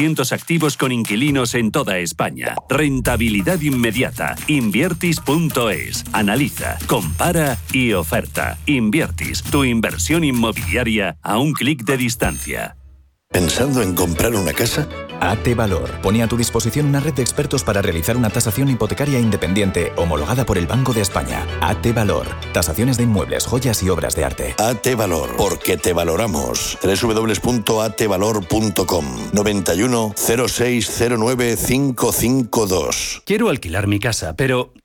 200 activos con inquilinos en toda España. Rentabilidad inmediata. Inviertis.es. Analiza, compara y oferta. Inviertis, tu inversión inmobiliaria a un clic de distancia. ¿Pensando en comprar una casa? AT Valor pone a tu disposición una red de expertos para realizar una tasación hipotecaria independiente homologada por el Banco de España. AT Valor. Tasaciones de inmuebles, joyas y obras de arte. AT Valor, porque te valoramos. www.atvalor.com 91 0609 552. Quiero alquilar mi casa, pero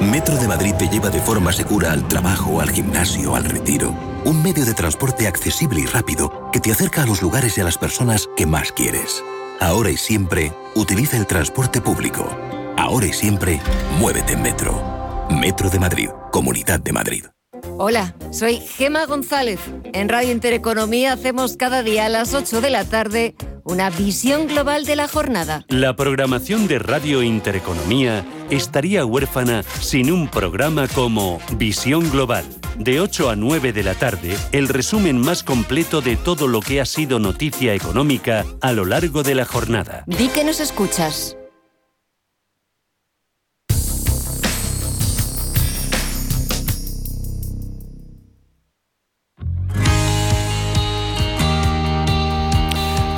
Metro de Madrid te lleva de forma segura al trabajo, al gimnasio, al retiro. Un medio de transporte accesible y rápido que te acerca a los lugares y a las personas que más quieres. Ahora y siempre, utiliza el transporte público. Ahora y siempre, muévete en Metro. Metro de Madrid, Comunidad de Madrid. Hola, soy Gema González. En Radio Intereconomía hacemos cada día a las 8 de la tarde una visión global de la jornada. La programación de Radio Intereconomía estaría huérfana sin un programa como Visión Global. De 8 a 9 de la tarde, el resumen más completo de todo lo que ha sido noticia económica a lo largo de la jornada. Di que nos escuchas.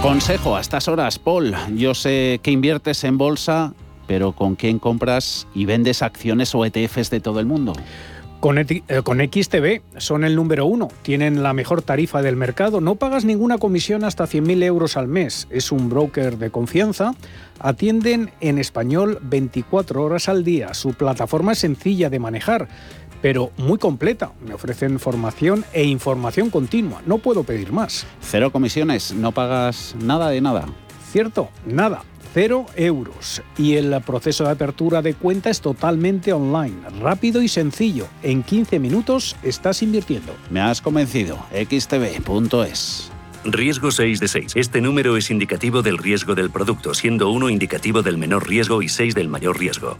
Consejo a estas horas, Paul. Yo sé que inviertes en bolsa, pero ¿con quién compras y vendes acciones o ETFs de todo el mundo? Con, eh, XTB son el número uno, tienen la mejor tarifa del mercado, no pagas ninguna comisión hasta 100.000 euros al mes, es un broker de confianza, atienden en español 24 horas al día, su plataforma es sencilla de manejar, pero muy completa, me ofrecen formación e información continua, no puedo pedir más. Cero comisiones, no pagas nada de nada. Cierto, nada. Cero euros. Y el proceso de apertura de cuenta es totalmente online, rápido y sencillo. En 15 minutos estás invirtiendo. Me has convencido. xtb.es. Riesgo 6 de 6. Este número es indicativo del riesgo del producto, siendo 1 indicativo del menor riesgo y 6 del mayor riesgo.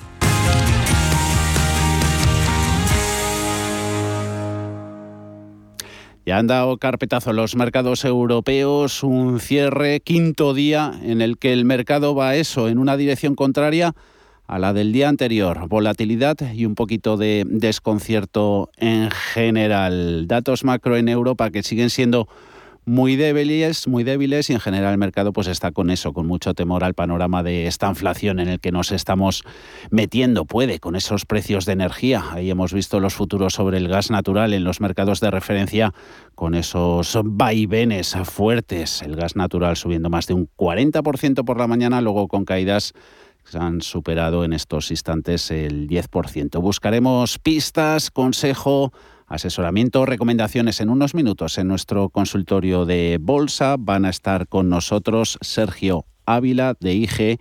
Ya han dado carpetazo los mercados europeos, un cierre, quinto día en el que el mercado va eso, en una dirección contraria a la del día anterior. Volatilidad y un poquito de desconcierto en general. Datos macro en Europa que siguen siendo muy débiles, muy débiles y en general el mercado pues está con eso, con mucho temor al panorama de esta inflación en el que nos estamos metiendo, puede, con esos precios de energía. Ahí hemos visto los futuros sobre el gas natural en los mercados de referencia con esos vaivenes fuertes, el gas natural subiendo más de un 40% por la mañana, luego con caídas que han superado en estos instantes el 10%. Buscaremos pistas, consejo, asesoramiento, recomendaciones en unos minutos en nuestro consultorio de bolsa. Van a estar con nosotros Sergio Ávila de IG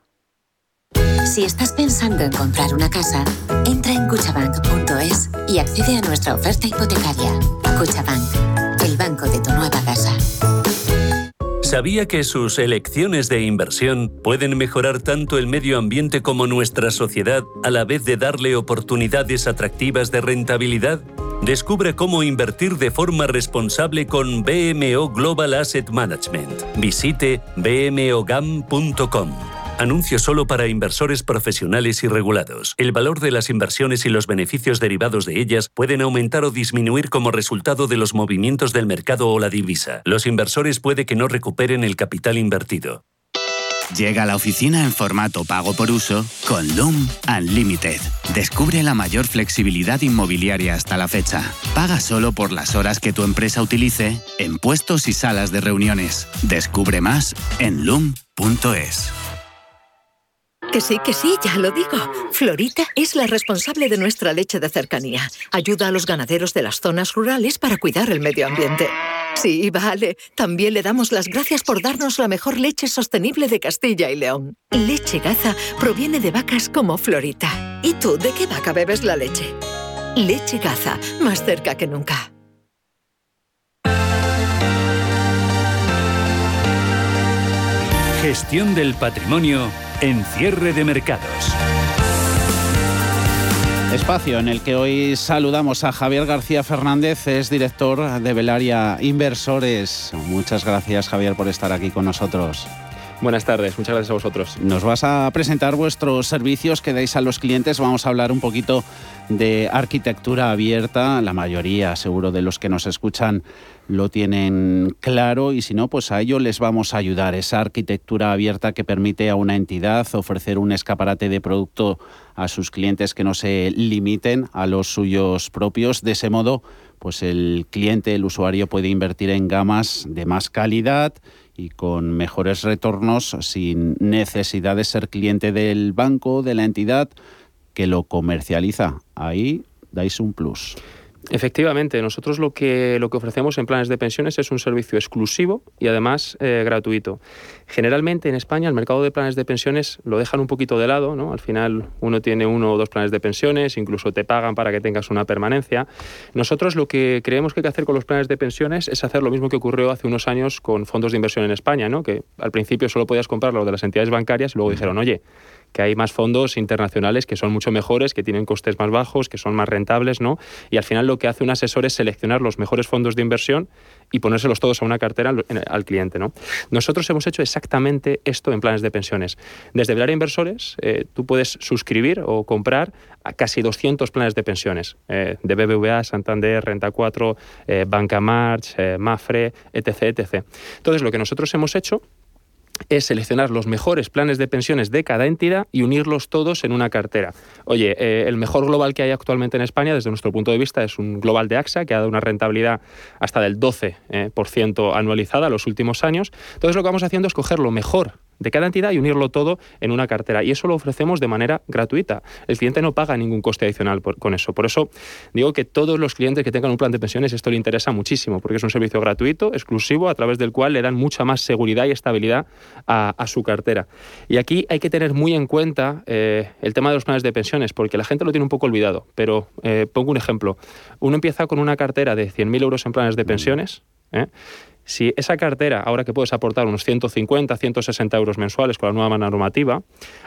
Si estás pensando en comprar una casa, entra en cuchabank.es y accede a nuestra oferta hipotecaria. Cuchabank, el banco de tu nueva casa. ¿Sabía que sus elecciones de inversión pueden mejorar tanto el medio ambiente como nuestra sociedad a la vez de darle oportunidades atractivas de rentabilidad? Descubre cómo invertir de forma responsable con BMO Global Asset Management. Visite bmogam.com. Anuncio solo para inversores profesionales y regulados. El valor de las inversiones y los beneficios derivados de ellas pueden aumentar o disminuir como resultado de los movimientos del mercado o la divisa. Los inversores puede que no recuperen el capital invertido. Llega a la oficina en formato pago por uso con Loom Unlimited. Descubre la mayor flexibilidad inmobiliaria hasta la fecha. Paga solo por las horas que tu empresa utilice en puestos y salas de reuniones. Descubre más en loom.es. Que sí, que sí, ya lo digo. Florita es la responsable de nuestra leche de cercanía. Ayuda a los ganaderos de las zonas rurales para cuidar el medio ambiente. Sí, vale. También le damos las gracias por darnos la mejor leche sostenible de Castilla y León. Leche Gaza proviene de vacas como Florita. ¿Y tú de qué vaca bebes la leche? Leche Gaza, más cerca que nunca. Gestión del patrimonio en cierre de mercados. Espacio en el que hoy saludamos a Javier García Fernández, es director de Belaria Inversores. Muchas gracias Javier por estar aquí con nosotros. Buenas tardes, muchas gracias a vosotros. Nos vas a presentar vuestros servicios que dais a los clientes. Vamos a hablar un poquito de arquitectura abierta. La mayoría, seguro, de los que nos escuchan lo tienen claro y si no, pues a ello les vamos a ayudar. Esa arquitectura abierta que permite a una entidad ofrecer un escaparate de producto a sus clientes que no se limiten a los suyos propios. De ese modo, pues el cliente, el usuario puede invertir en gamas de más calidad y con mejores retornos sin necesidad de ser cliente del banco, de la entidad que lo comercializa. Ahí dais un plus. Efectivamente, nosotros lo que, lo que ofrecemos en planes de pensiones es un servicio exclusivo y además eh, gratuito. Generalmente en España el mercado de planes de pensiones lo dejan un poquito de lado, ¿no? Al final uno tiene uno o dos planes de pensiones, incluso te pagan para que tengas una permanencia. Nosotros lo que creemos que hay que hacer con los planes de pensiones es hacer lo mismo que ocurrió hace unos años con fondos de inversión en España, ¿no? Que al principio solo podías comprar los de las entidades bancarias y luego dijeron, oye, que hay más fondos internacionales que son mucho mejores, que tienen costes más bajos, que son más rentables, ¿no? Y al final lo que hace un asesor es seleccionar los mejores fondos de inversión y ponérselos todos a una cartera al, cliente, ¿no? Nosotros hemos hecho exactamente esto en planes de pensiones. Desde Velar Inversores, eh, tú puedes suscribir o comprar a casi 200 planes de pensiones, eh, de BBVA, Santander, Renta 4, eh, Banca March, Mafre, etc, etc. Entonces, lo que nosotros hemos hecho es seleccionar los mejores planes de pensiones de cada entidad y unirlos todos en una cartera. Oye, eh, el mejor global que hay actualmente en España, desde nuestro punto de vista, es un global de AXA, que ha dado una rentabilidad hasta del 12% eh, anualizada los últimos años. Entonces lo que vamos haciendo es coger lo mejor de cada entidad y unirlo todo en una cartera. Y eso lo ofrecemos de manera gratuita. El cliente no paga ningún coste adicional con eso. Por eso digo que todos los clientes que tengan un plan de pensiones esto le interesa muchísimo, porque es un servicio gratuito, exclusivo, a través del cual le dan mucha más seguridad y estabilidad a, su cartera. Y aquí hay que tener muy en cuenta eh, el tema de los planes de pensiones, porque la gente lo tiene un poco olvidado. Pero eh, pongo un ejemplo. Uno empieza con una cartera de 100.000 euros en planes de pensiones. ¿eh? Si esa cartera, ahora que puedes aportar unos 150, 160 euros mensuales con la nueva normativa,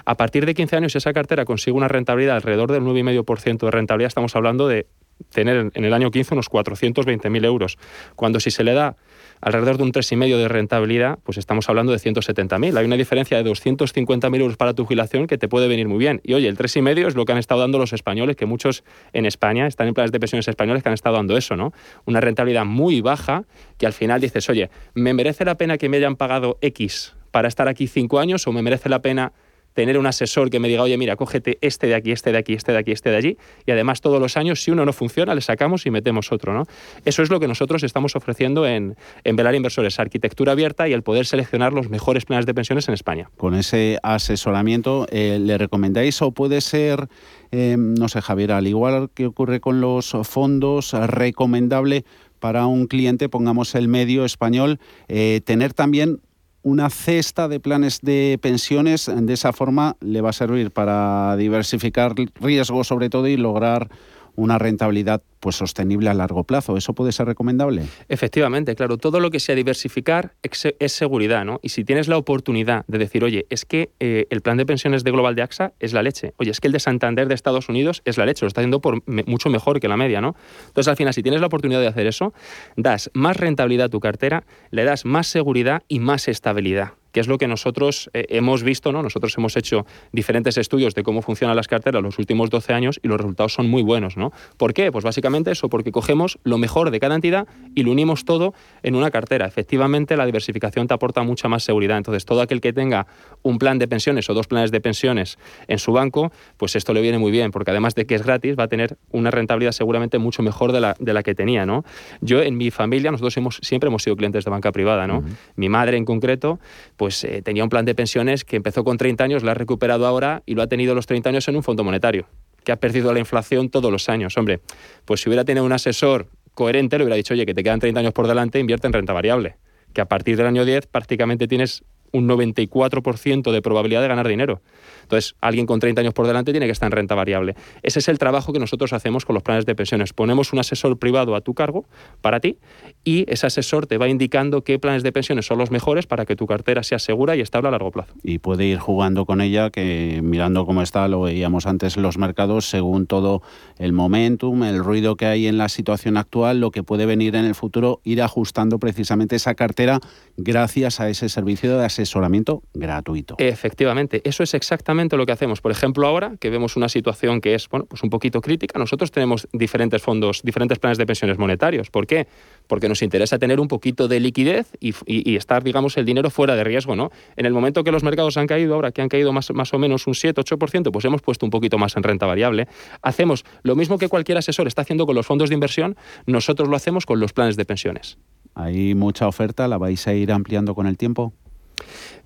a partir de 15 años esa cartera consigue una rentabilidad alrededor del 9,5% de rentabilidad, estamos hablando de tener en el año 15 unos 420.000 euros. Cuando si se le da alrededor de un 3,5 de rentabilidad, pues estamos hablando de 170.000. Hay una diferencia de 250.000 euros para tu jubilación que te puede venir muy bien. Y oye, el 3,5 es lo que han estado dando los españoles, que muchos en España están en planes de pensiones españoles que han estado dando eso, ¿no? Una rentabilidad muy baja que al final dices, oye, ¿me merece la pena que me hayan pagado X para estar aquí cinco años o me merece la pena tener un asesor que me diga, oye, mira, cógete este de aquí, este de aquí, este de aquí, este de allí, y además todos los años, si uno no funciona, le sacamos y metemos otro, ¿no? Eso es lo que nosotros estamos ofreciendo en, Velar Inversores, arquitectura abierta y el poder seleccionar los mejores planes de pensiones en España. Con ese asesoramiento, eh, ¿le recomendáis o puede ser, eh, no sé, Javier, al igual que ocurre con los fondos, recomendable para un cliente, pongamos el medio español, eh, tener también una cesta de planes de pensiones. De esa forma le va a servir para diversificar riesgos sobre todo y lograr una rentabilidad pues sostenible a largo plazo. ¿Eso puede ser recomendable? Efectivamente, claro. Todo lo que sea diversificar es seguridad, ¿no? Y si tienes la oportunidad de decir, oye, es que eh, el plan de pensiones de Global de AXA es la leche. Oye, es que el de Santander de Estados Unidos es la leche. Lo está haciendo por mucho mejor que la media, ¿no? Entonces, al final, si tienes la oportunidad de hacer eso, das más rentabilidad a tu cartera, le das más seguridad y más estabilidad. Que es lo que nosotros eh, hemos visto, ¿no? Nosotros hemos hecho diferentes estudios de cómo funcionan las carteras los últimos 12 años y los resultados son muy buenos, ¿no? ¿Por qué? Pues básicamente eso, porque cogemos lo mejor de cada entidad y lo unimos todo en una cartera. Efectivamente, la diversificación te aporta mucha más seguridad. Entonces, todo aquel que tenga un plan de pensiones o dos planes de pensiones en su banco, pues esto le viene muy bien, porque además de que es gratis, va a tener una rentabilidad seguramente mucho mejor de la, de la que tenía, ¿no? Yo en mi familia, nosotros hemos, siempre hemos sido clientes de banca privada, ¿no? Mi madre en concreto, pues eh, tenía un plan de pensiones que empezó con 30 años, lo ha recuperado ahora y lo ha tenido los 30 años en un fondo monetario, que ha perdido la inflación todos los años. Hombre, pues si hubiera tenido un asesor coherente, le hubiera dicho, oye, que te quedan 30 años por delante, invierte en renta variable, que a partir del año 10 prácticamente tienes un 94% de probabilidad de ganar dinero. Entonces, alguien con 30 años por delante tiene que estar en renta variable. Ese es el trabajo que nosotros hacemos con los planes de pensiones. Ponemos un asesor privado a tu cargo para ti y ese asesor te va indicando qué planes de pensiones son los mejores para que tu cartera sea segura y estable a largo plazo. Y puede ir jugando con ella, que mirando cómo está, lo veíamos antes en los mercados, según todo el momentum, el ruido que hay en la situación actual, lo que puede venir en el futuro, ir ajustando precisamente esa cartera gracias a ese servicio de asesoramiento gratuito. Efectivamente, eso es exactamente lo que hacemos. Por ejemplo, ahora que vemos una situación que es bueno, pues un poquito crítica, nosotros tenemos diferentes fondos, diferentes planes de pensiones monetarios. ¿Por qué? Porque nos interesa tener un poquito de liquidez y, estar, digamos, el dinero fuera de riesgo, ¿no? En el momento que los mercados han caído, ahora que han caído más, más o menos un 7-8%, pues hemos puesto un poquito más en renta variable. Hacemos lo mismo que cualquier asesor está haciendo con los fondos de inversión, nosotros lo hacemos con los planes de pensiones. ¿Hay mucha oferta? ¿La vais a ir ampliando con el tiempo?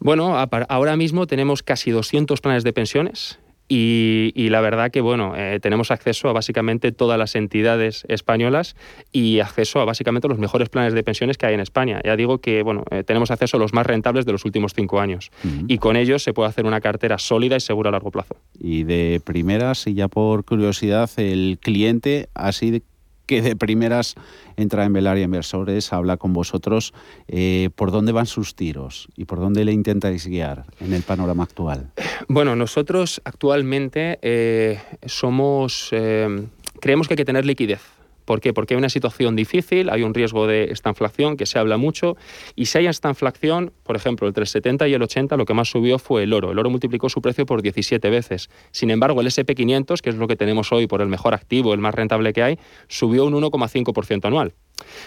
Bueno, ahora mismo tenemos casi 200 planes de pensiones. Y, la verdad que bueno, eh, tenemos acceso a básicamente todas las entidades españolas y acceso a básicamente los mejores planes de pensiones que hay en España. Ya digo que bueno, eh, tenemos acceso a los más rentables de los últimos cinco años y con ellos se puede hacer una cartera sólida y segura a largo plazo. Y de primeras, y ya por curiosidad, el cliente así que de primeras entra en Velaria Inversores, habla con vosotros, eh, ¿por dónde van sus tiros y por dónde le intentáis guiar en el panorama actual? Bueno, nosotros actualmente eh, somos, eh, creemos que hay que tener liquidez ¿Por qué? Porque hay una situación difícil, hay un riesgo de esta inflación que se habla mucho y si hay esta inflación, por ejemplo, entre el 70 y el 80 lo que más subió fue el oro. El oro multiplicó su precio por 17 veces. Sin embargo, el SP500, que es lo que tenemos hoy por el mejor activo, el más rentable que hay, subió un 1,5% anual.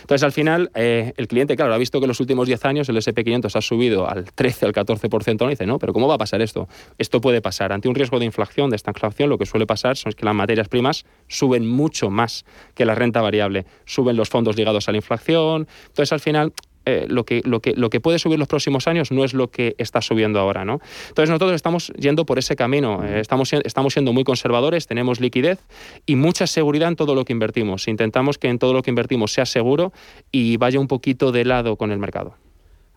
Entonces, al final, eh, el cliente, claro, ha visto que en los últimos 10 años el SP500 ha subido al 13, al 14%, y dice, no, pero ¿cómo va a pasar esto? Esto puede pasar. Ante un riesgo de inflación, de esta inflación, lo que suele pasar es que las materias primas suben mucho más que la renta variable. Suben los fondos ligados a la inflación. Entonces, al final, eh, lo, que, lo, que, lo que puede subir los próximos años no es lo que está subiendo ahora. ¿no? Entonces nosotros estamos yendo por ese camino, eh, estamos, estamos siendo muy conservadores, tenemos liquidez y mucha seguridad en todo lo que invertimos. Intentamos que en todo lo que invertimos sea seguro y vaya un poquito de lado con el mercado.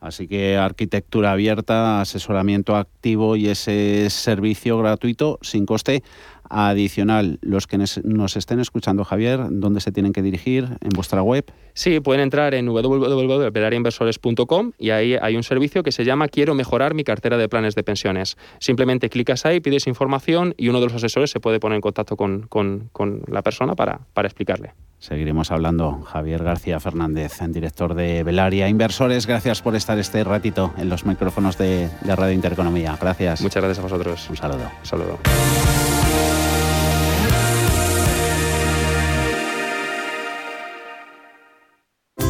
Así que arquitectura abierta, asesoramiento activo y ese servicio gratuito sin coste adicional. Los que nos estén escuchando, Javier, ¿dónde se tienen que dirigir? ¿En vuestra web? Sí, pueden entrar en www.velariainversores.com y ahí hay un servicio que se llama Quiero mejorar mi cartera de planes de pensiones. Simplemente clicas ahí, pides información y uno de los asesores se puede poner en contacto con, la persona para, para explicarle. Seguiremos hablando. Javier García Fernández, director de Velaria Inversores, gracias por estar este ratito en los micrófonos de, de Radio Intereconomía. Gracias. Muchas gracias a vosotros. Un saludo. Un saludo.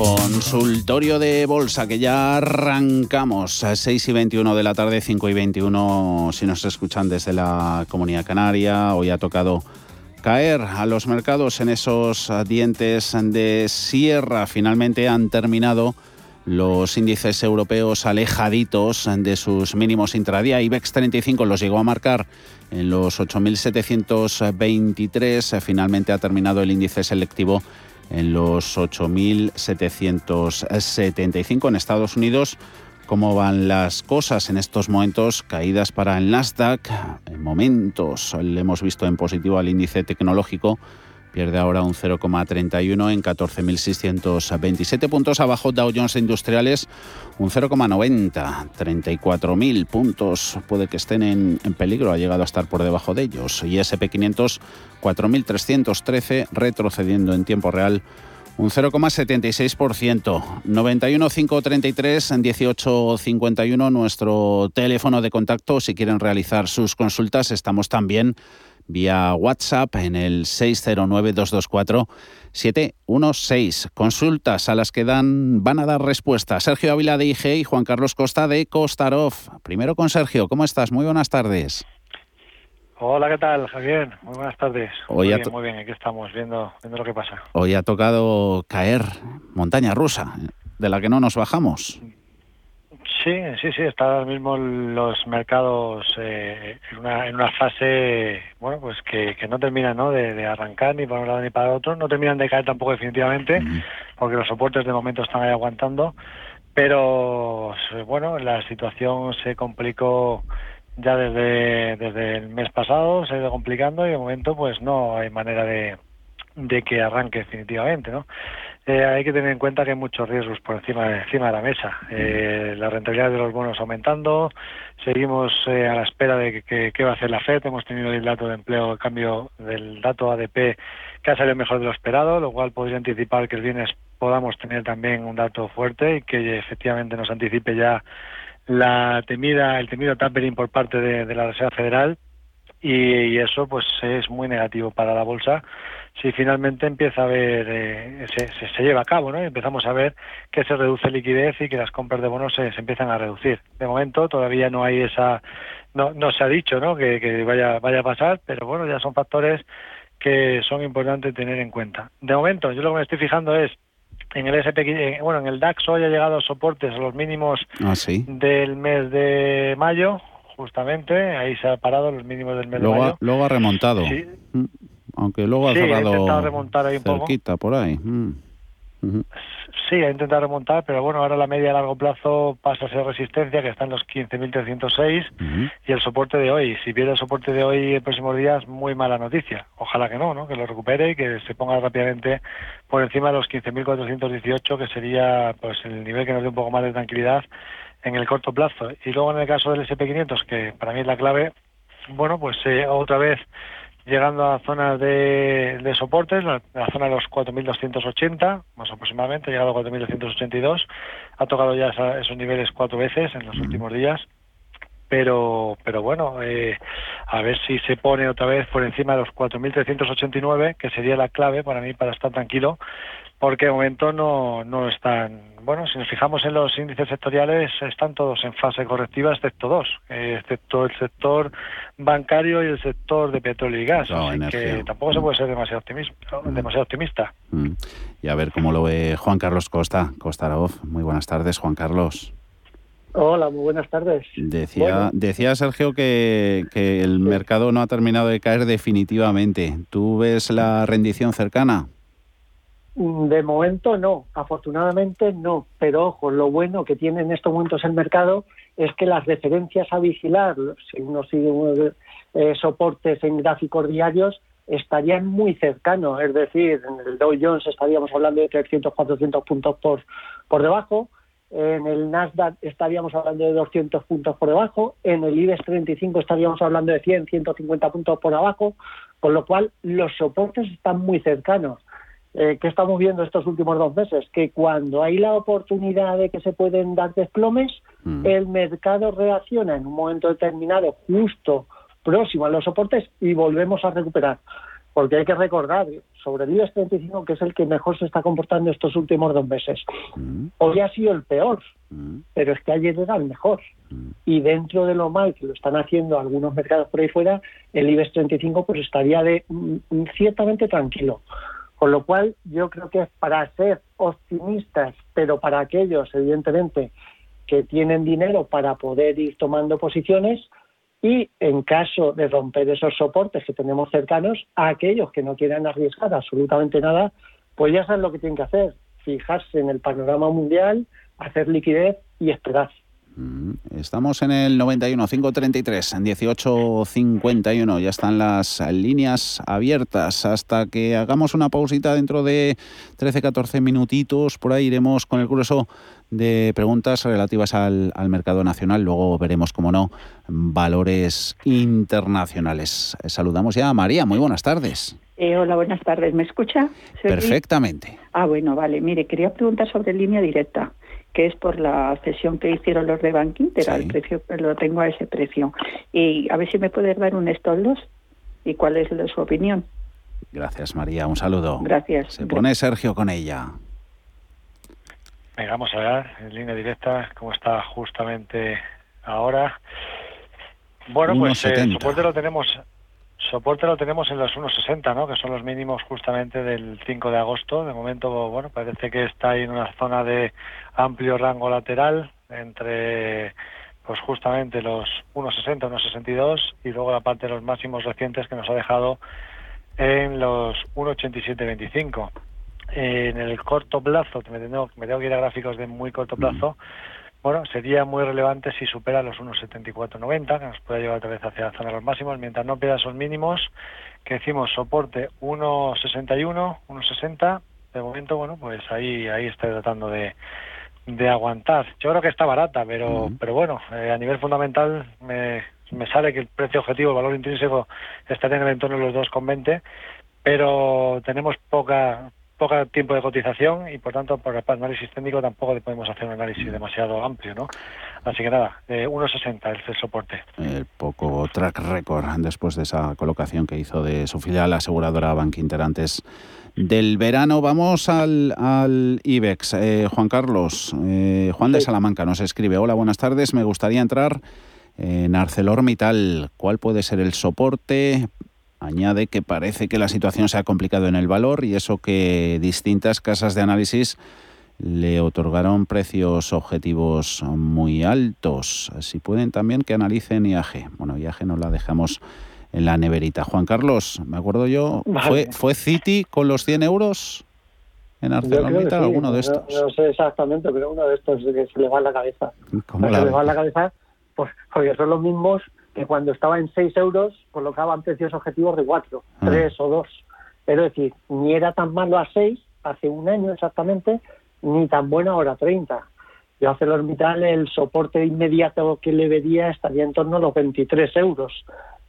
Consultorio de bolsa, que ya arrancamos a 6 y 21 de la tarde, 5 y 21 si nos escuchan desde la Comunidad Canaria. Hoy ha tocado caer a los mercados en esos dientes de sierra. Finalmente han terminado los índices europeos alejaditos de sus mínimos intradía. IBEX 35 los llegó a marcar en los 8.723. Finalmente ha terminado el índice selectivo en los 8.775 en Estados Unidos. ¿Cómo van las cosas en estos momentos? Caídas para el Nasdaq. En momentos le hemos visto en positivo al índice tecnológico. Pierde ahora un 0,31 en 14.627 puntos. Abajo Dow Jones Industriales un 0,90. 34.000 puntos puede que estén en, en, peligro. Ha llegado a estar por debajo de ellos. Y SP500 4.313 retrocediendo en tiempo real un 0,76%. 91.533 en 18.51 nuestro teléfono de contacto si quieren realizar sus consultas. Estamos también vía WhatsApp en el 609-224-716. Consultas a las que dan, van a dar respuesta Sergio Ávila de IG y Juan Carlos Costa de Costarov. Primero con Sergio, ¿cómo estás? Muy buenas tardes. Hola, ¿qué tal, Javier? Muy buenas tardes. muy, bien, muy bien, aquí estamos viendo, viendo lo que pasa. Hoy ha tocado caer montaña rusa, de la que no nos bajamos. Sí, sí, sí, están ahora mismo los mercados eh, en, una, en una fase, bueno, pues que, que no terminan ¿no? De, arrancar ni para un lado ni para otro, no terminan de caer tampoco definitivamente, porque los soportes de momento están ahí aguantando, pero bueno, la situación se complicó ya desde, desde el mes pasado, se ha ido complicando y de momento pues no hay manera de, de que arranque definitivamente, ¿no? Eh, hay que tener en cuenta que hay muchos riesgos por encima de, encima de la mesa. Eh, la rentabilidad de los bonos aumentando, seguimos eh, a la espera de que, que, va a hacer la FED. Hemos tenido el dato de empleo, el cambio del dato ADP que ha salido mejor de lo esperado, lo cual podría anticipar que el viernes podamos tener también un dato fuerte y que efectivamente nos anticipe ya la temida, el temido tapering por parte de, la Reserva Federal y, eso pues es muy negativo para la bolsa si finalmente empieza a ver eh, se, se, lleva a cabo no y empezamos a ver que se reduce liquidez y que las compras de bonos se, se empiezan a reducir. De momento todavía no hay esa no, no se ha dicho no que, que vaya vaya a pasar pero bueno ya son factores que son importantes tener en cuenta. De momento yo lo que me estoy fijando es en el SP, eh, bueno, en el DAX hoy ha llegado a soportes a los mínimos ah, del mes de mayo, justamente, ahí se ha parado los mínimos del mes luego de mayo. luego ha remontado. Mm, aunque luego ha cerrado remontar ahí un cerquita por ahí. Mm. Sí, ha intentado remontar, pero bueno, ahora la media a largo plazo pasa a ser resistencia, que está en los 15.306, y el soporte de hoy. Si pierde el soporte de hoy en próximos días, muy mala noticia. Ojalá que no, ¿no? Que lo recupere y que se ponga rápidamente por encima de los 15.418, que sería pues el nivel que nos dé un poco más de tranquilidad en el corto plazo. Y luego en el caso del SP500, que para mí es la clave, bueno, pues eh, otra vez llegando a zonas de, de soportes, la, la, zona de los 4.280, más aproximadamente, ha llegado a 4.282, ha tocado ya esa, esos niveles cuatro veces en los últimos días, pero pero bueno, eh, a ver si se pone otra vez por encima de los 4.389, que sería la clave para mí para estar tranquilo, porque de momento no, no están, bueno, si nos fijamos en los índices sectoriales, están todos en fase correctiva, excepto dos, excepto el sector bancario y el sector de petróleo y gas, no, así que tampoco se puede ser demasiado optimista. Mm. Demasiado optimista. Mm. Y a ver cómo lo ve Juan Carlos Costa, Costa Muy buenas tardes, Juan Carlos. Hola, muy buenas tardes. Decía, decía Sergio que, que el mercado no ha terminado de caer definitivamente. ¿Tú ves la rendición cercana? Mm, de momento no, afortunadamente no, pero ojo, lo bueno que tiene en estos momentos el mercado es que las referencias a vigilar, si uno sigue eh, soportes en gráficos diarios, estarían muy cercanos, es decir, en el Dow Jones estaríamos hablando de 300, 400 puntos por, por debajo, en el Nasdaq estaríamos hablando de 200 puntos por debajo, en el IBEX 35 estaríamos hablando de 100, 150 puntos por abajo, con lo cual los soportes están muy cercanos. Eh, ¿Qué estamos viendo estos últimos dos meses? Que cuando hay la oportunidad de que se pueden dar desplomes, mm. el mercado reacciona en un momento determinado, justo próximo a los soportes, y volvemos a recuperar. Porque hay que recordar, sobre el IBEX 35, que es el que mejor se está comportando estos últimos dos meses. Mm. Hoy ha sido el peor, mm. pero es que ayer era el mejor. Y dentro de lo mal que lo están haciendo algunos mercados por ahí fuera, el IBEX 35 pues estaría de ciertamente tranquilo. Con lo cual, yo creo que es para ser optimistas, pero para aquellos, evidentemente, que tienen dinero para poder ir tomando posiciones y, en caso de romper esos soportes que tenemos cercanos, a aquellos que no quieran arriesgar absolutamente nada, pues ya saben lo que tienen que hacer, fijarse en el panorama mundial, hacer liquidez y esperar. Mm, estamos en el 91 533 18 51. Ya están las líneas abiertas. Hasta que hagamos una pausita dentro de 13 14 minutitos, por ahí iremos con el grueso de preguntas relativas al, mercado nacional. Luego veremos, como no, valores internacionales. Saludamos ya a María. Muy buenas tardes. Eh, hola, buenas tardes. ¿Me escucha? Perfectamente. Ah, bueno, vale. Mire, quería preguntar sobre línea directa que es por la cesión que hicieron los de Bank Inter, el precio, lo tengo a ese precio. Y a ver si me puedes dar un stop loss y cuál es su opinión. Gracias, María. Un saludo. Gracias. Se pone Sergio con ella. Venga, vamos a ver en línea directa cómo está justamente ahora. Bueno, pues eh, el soporte lo tenemos Soporte lo tenemos en los 1,60, ¿no? Que son los mínimos justamente del 5 de agosto. De momento, bueno, parece que está ahí en una zona de amplio rango lateral entre, pues justamente los 1,60, 1,62 y luego la parte de los máximos recientes que nos ha dejado en los 1,8725. En el corto plazo, me tengo, me tengo que ir a gráficos de muy corto plazo, bueno, sería muy relevante si supera los 1,7490, que nos puede llevar otra vez hacia la zona de los máximos, mientras no pida esos mínimos, que decimos soporte 1,61, 1,60, de momento, bueno, pues ahí, ahí está tratando de, de aguantar. Yo creo que está barata, pero, pero bueno, eh, a nivel fundamental me, me sale que el precio objetivo, el valor intrínseco, está en el entorno de los 2,20, pero tenemos poca poco tiempo de cotización y por tanto por el análisis técnico tampoco le podemos hacer un análisis demasiado amplio, ¿no? Así que nada, eh, 1.60 el soporte. El poco track record después de esa colocación que hizo de su filial aseguradora Bank Inter antes del verano. Vamos al, al IBEX. Eh, Juan Carlos, eh, Juan de Salamanca nos escribe, hola, buenas tardes, me gustaría entrar en ArcelorMittal. ¿Cuál puede ser el soporte? Añade que parece que la situación se ha complicado en el valor y eso que distintas casas de análisis le otorgaron precios objetivos muy altos. Si pueden también que analicen IAG. Bueno, IAG no la dejamos en la neverita. Juan Carlos, me acuerdo yo, ¿fue, ¿fue Citi con los 100 euros en ArcelorMittal, alguno de estos? No, sé exactamente, pero uno de estos que se le va a la cabeza. ¿Cómo se le va a la cabeza? Pues porque son los mismos que cuando estaba en 6 euros colocaban precios objetivos de 4, 3 ah. o 2. Pero es decir, ni era tan malo a 6 hace un año exactamente, ni tan bueno ahora a 30. Yo hace orbital el soporte inmediato que le vería estaría en torno a los 23 euros.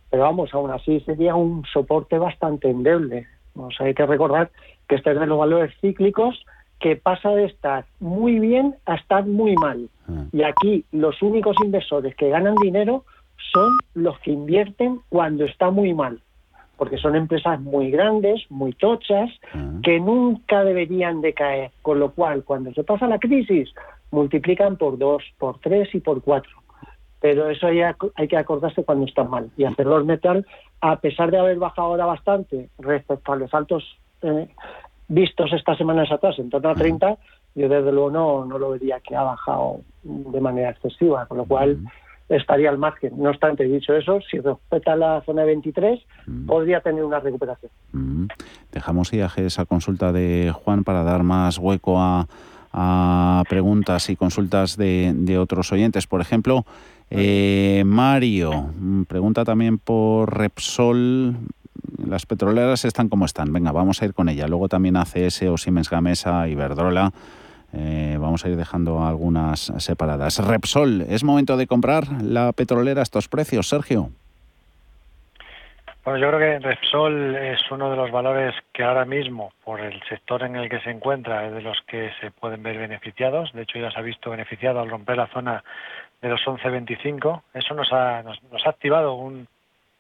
Pero vamos, aún así sería un soporte bastante endeble. O sea, hay que recordar que este es de los valores cíclicos que pasa de estar muy bien a estar muy mal. Ah. Y aquí los únicos inversores que ganan dinero son los que invierten cuando está muy mal, porque son empresas muy grandes, muy tochas, que nunca deberían de caer, con lo cual cuando se pasa la crisis multiplican por dos, por tres y por cuatro. Pero eso ya hay que acordarse cuando está mal. Y hacerlo metal, a pesar de haber bajado ahora bastante respecto a los altos eh, vistos estas semanas atrás, en torno a 30, yo desde luego no, no lo vería que ha bajado de manera excesiva, con lo cual estaría al margen. No obstante, dicho eso, si respeta la zona 23, podría tener una recuperación. Dejamos IAG esa consulta de Juan para dar más hueco a, preguntas y consultas de, de otros oyentes. Por ejemplo, eh, Mario mm, pregunta también por Repsol. Las petroleras están como están. Venga, vamos a ir con ella. Luego también ACS o Siemens Gamesa, Iberdrola. Eh, vamos a ir dejando algunas separadas. Repsol, ¿es momento de comprar la petrolera a estos precios, Sergio? Bueno, yo creo que Repsol es uno de los valores que ahora mismo, por el sector en el que se encuentra, es de los que se pueden ver beneficiados. De hecho, ya se ha visto beneficiado al romper la zona de los 11.25. Eso nos ha, nos, ha activado un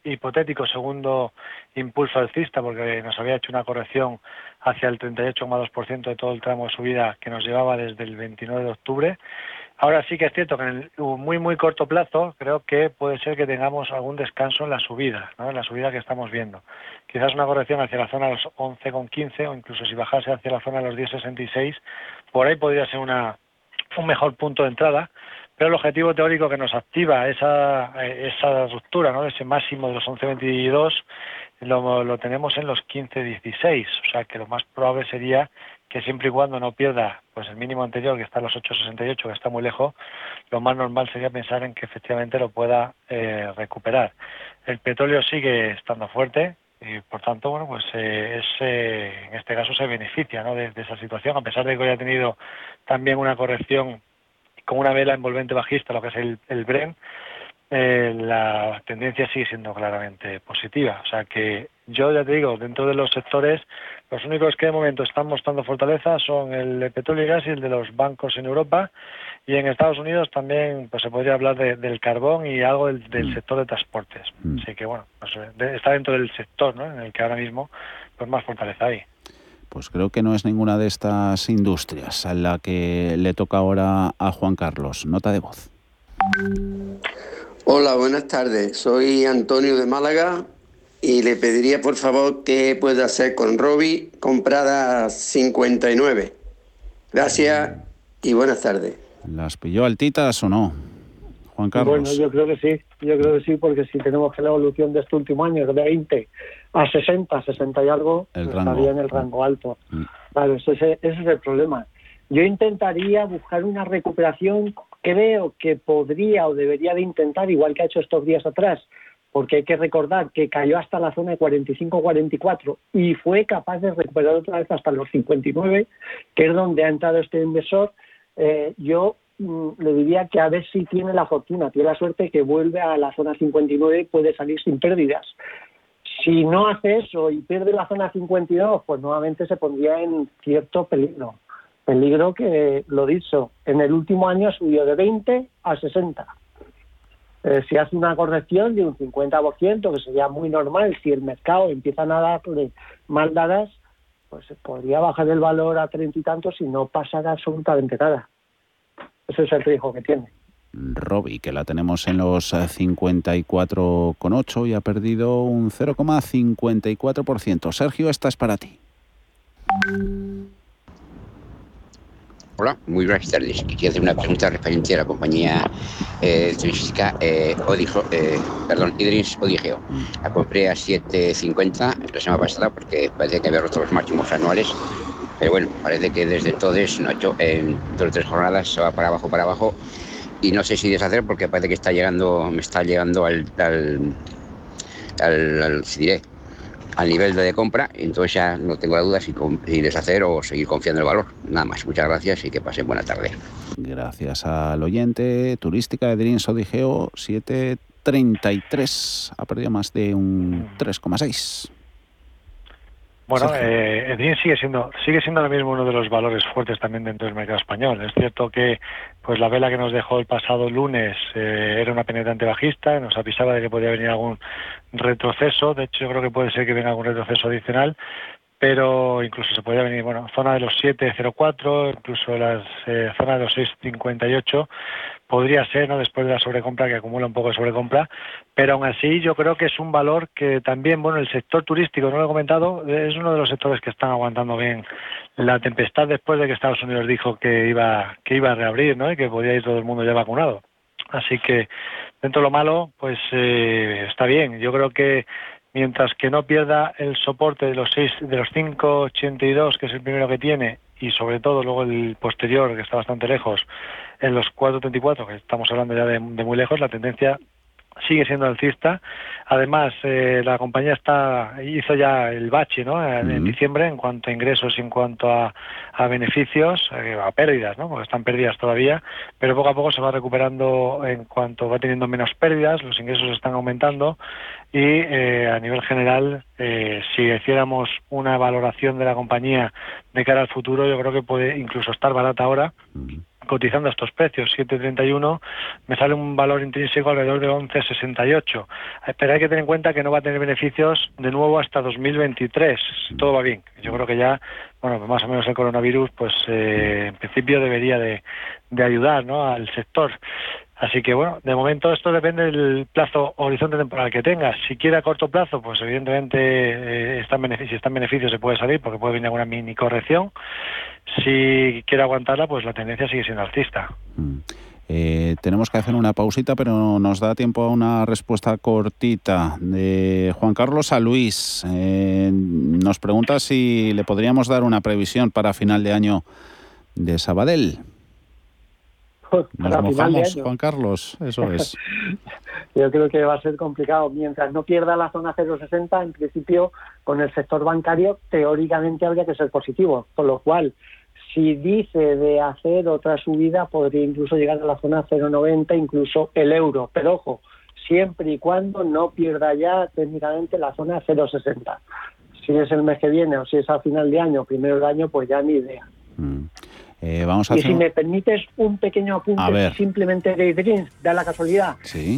hipotético segundo impulso alcista porque nos había hecho una corrección hacia el 38,2% de todo el tramo de subida que nos llevaba desde el 29 de octubre. Ahora sí que es cierto que en el muy muy corto plazo creo que puede ser que tengamos algún descanso en la subida, ¿no? en la subida que estamos viendo. Quizás una corrección hacia la zona de los 11,15 o incluso si bajase hacia la zona de los 10,66, por ahí podría ser una, un mejor punto de entrada pero el objetivo teórico que nos activa esa, esa ruptura, ¿no? ese máximo de los 11.22, lo, tenemos en los 15.16, o sea que lo más probable sería que siempre y cuando no pierda pues el mínimo anterior, que está en los 8.68, que está muy lejos, lo más normal sería pensar en que efectivamente lo pueda eh, recuperar. El petróleo sigue estando fuerte, y por tanto, bueno, pues eh, eh, en este caso se beneficia ¿no? de, de, esa situación, a pesar de que hoy ha tenido también una corrección con una vela envolvente bajista, lo que es el, el Bren, eh, la tendencia sigue siendo claramente positiva. O sea que yo ya te digo, dentro de los sectores, los únicos que de momento están mostrando fortaleza son el de petróleo y gas y el de los bancos en Europa. Y en Estados Unidos también pues se podría hablar del carbón y algo del, mm. sector de transportes. Mm. Así que bueno, pues, está dentro del sector ¿no? en el que ahora mismo pues más fortaleza hay. Pues creo que no es ninguna de estas industrias a la que le toca ahora a Juan Carlos. Nota de voz. Hola, buenas tardes. Soy Antonio de Málaga y le pediría por favor que pueda hacer con Robi comprada 59. Gracias y buenas tardes. ¿Las pilló altitas o no? Juan Carlos. Bueno, yo creo que sí, yo creo que sí, porque si tenemos que la evolución de este último año de 20 a 60, 60 y algo, estaría en el rango alto. Mm. Claro, ese, es el problema. Yo intentaría buscar una recuperación, creo que podría o debería de intentar, igual que ha hecho estos días atrás, porque hay que recordar que cayó hasta la zona de 45-44 y fue capaz de recuperar otra vez hasta los 59, que es donde ha entrado este inversor. Eh, yo mm, le diría que a ver si tiene la fortuna, tiene la suerte que vuelve a la zona 59 y puede salir sin pérdidas. Si no hace eso y pierde la zona 52, pues nuevamente se pondría en cierto peligro. Peligro que, lo dicho, en el último año subió de 20 a 60. Eh, si hace una corrección de un 50%, que sería muy normal, si el mercado empieza a dar mal dadas, pues podría bajar el valor a 30 y tantos y no pasar absolutamente nada. Ese es el riesgo que tiene. Robbie, que la tenemos en los 54,8 y ha perdido un 0,54%. Sergio, esta es para ti. Hola, muy buenas tardes. Quería hacer una pregunta referente a la compañía eh, eh, Odijo, eh, perdón, Idris Odigeo. La compré a 7.50 la semana pasada porque parece que había roto los máximos anuales. Pero bueno, parece que desde entonces, no, hecho, en dos o tres jornadas se va para abajo, para abajo y no sé si deshacer porque parece que está llegando, me está llegando al, al, al, al nivel de compra, entonces ya no tengo la duda si, si, deshacer o seguir confiando en el valor. Nada más, muchas gracias y que pasen buena tarde. Gracias al oyente turística de Dreams Odigeo 733, ha perdido más de un 3,6. Bueno, eh, sigue siendo sigue siendo ahora mismo uno de los valores fuertes también dentro del mercado español. Es cierto que pues la vela que nos dejó el pasado lunes eh, era una penetrante bajista, nos avisaba de que podía venir algún retroceso. De hecho, yo creo que puede ser que venga algún retroceso adicional, pero incluso se podría venir, bueno, zona de los 7.04, incluso las eh, zona de los 6.58, podría ser, ¿no? Después de la sobrecompra, que acumula un poco de sobrecompra, pero aún así yo creo que es un valor que también, bueno, el sector turístico, no lo he comentado, es uno de los sectores que están aguantando bien la tempestad después de que Estados Unidos dijo que iba, que iba a reabrir, ¿no? Y que podía ir todo el mundo ya vacunado. Así que, dentro de lo malo, pues eh, está bien. Yo creo que mientras que no pierda el soporte de los seis, de los 5.82, que es el primero que tiene, y sobre todo luego el posterior, que está bastante lejos, en los 4.34, que estamos hablando ya de muy lejos, la tendencia sigue siendo alcista. Además, eh, la compañía está hizo ya el bache ¿no? en, diciembre en cuanto a ingresos y en cuanto a, a beneficios, eh, a pérdidas, ¿no? porque están pérdidas todavía, pero poco a poco se va recuperando en cuanto va teniendo menos pérdidas, los ingresos están aumentando y eh, a nivel general, si hiciéramos una valoración de la compañía de cara al futuro, yo creo que puede incluso estar barata ahora cotizando a estos precios, 7.31, me sale un valor intrínseco alrededor de 11.68. Eh, pero hay que tener en cuenta que no va a tener beneficios de nuevo hasta 2023, si todo va bien. Yo creo que ya, bueno, más o menos el coronavirus, pues eh, en principio debería de, de ayudar ¿no? al sector. Así que bueno, de momento esto depende del plazo horizonte temporal que tengas. Si quiere a corto plazo, pues evidentemente eh, está en beneficio, si está en beneficio se puede salir porque puede venir alguna mini corrección. Si quiere aguantarla, pues la tendencia sigue siendo alcista. Mm. Eh, tenemos que hacer una pausita, pero nos da tiempo a una respuesta cortita de Juan Carlos a Luis. Eh, nos pregunta si le podríamos dar una previsión para final de año de Sabadell. Nos mojamos, Juan Carlos, eso es. Yo creo que va a ser complicado. Mientras no pierda la zona 0,60, en principio, con el sector bancario, teóricamente habría que ser positivo. Con lo cual, si dice de hacer otra subida, podría incluso llegar a la zona 0,90, incluso el euro. Pero ojo, siempre y cuando no pierda ya técnicamente la zona 0,60. Si es el mes que viene o si es a final de año, primero de año, pues ya ni idea. Mm. Eh, vamos a y si me permites un pequeño apunte simplemente de Dreams, da la casualidad,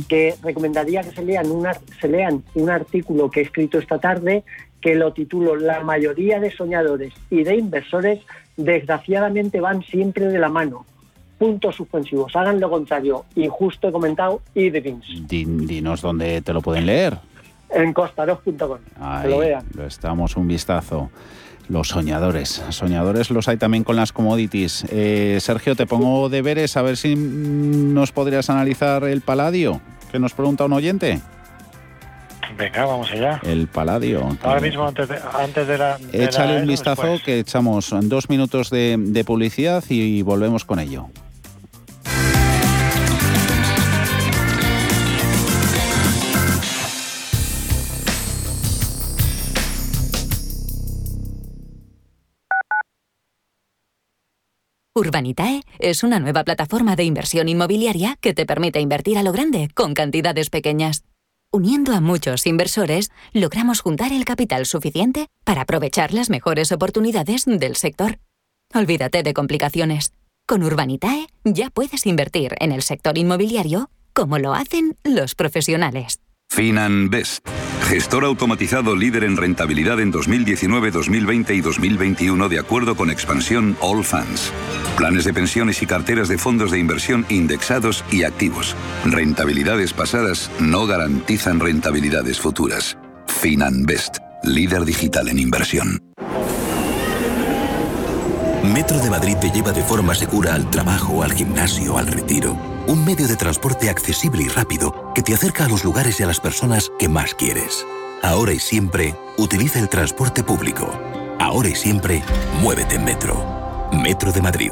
que recomendaría que se lean, una, se lean un artículo que he escrito esta tarde que lo titulo La mayoría de soñadores y de inversores desgraciadamente van siempre de la mano. Puntos suspensivos, hagan lo contrario. Y justo he comentado y Dinos dónde te lo pueden leer. En costaros.com. Que lo vean. Lo estamos un vistazo. Los soñadores. Soñadores los hay también con las commodities. Eh, Sergio, te pongo deberes a ver si nos podrías analizar el paladio, que nos pregunta un oyente. Venga, vamos allá. El paladio. Ahora mismo, antes de, antes de la. Échale un vistazo que echamos dos minutos de, de publicidad y volvemos con ello. Urbanitae es una nueva plataforma de inversión inmobiliaria que te permite invertir a lo grande con cantidades pequeñas. Uniendo a muchos inversores, logramos juntar el capital suficiente para aprovechar las mejores oportunidades del sector. Olvídate de complicaciones. Con Urbanitae ya puedes invertir en el sector inmobiliario como lo hacen los profesionales. FinanBest, gestor automatizado líder en rentabilidad en 2019, 2020 y 2021 de acuerdo con expansión All Funds. Planes de pensiones y carteras de fondos de inversión indexados y activos. Rentabilidades pasadas no garantizan rentabilidades futuras. FinanBest, líder digital en inversión. Metro de Madrid te lleva de forma segura al trabajo, al gimnasio, al retiro un medio de transporte accesible y rápido que te acerca a los lugares y a las personas que más quieres. Ahora y siempre, utiliza el transporte público. Ahora y siempre, muévete en Metro. Metro de Madrid,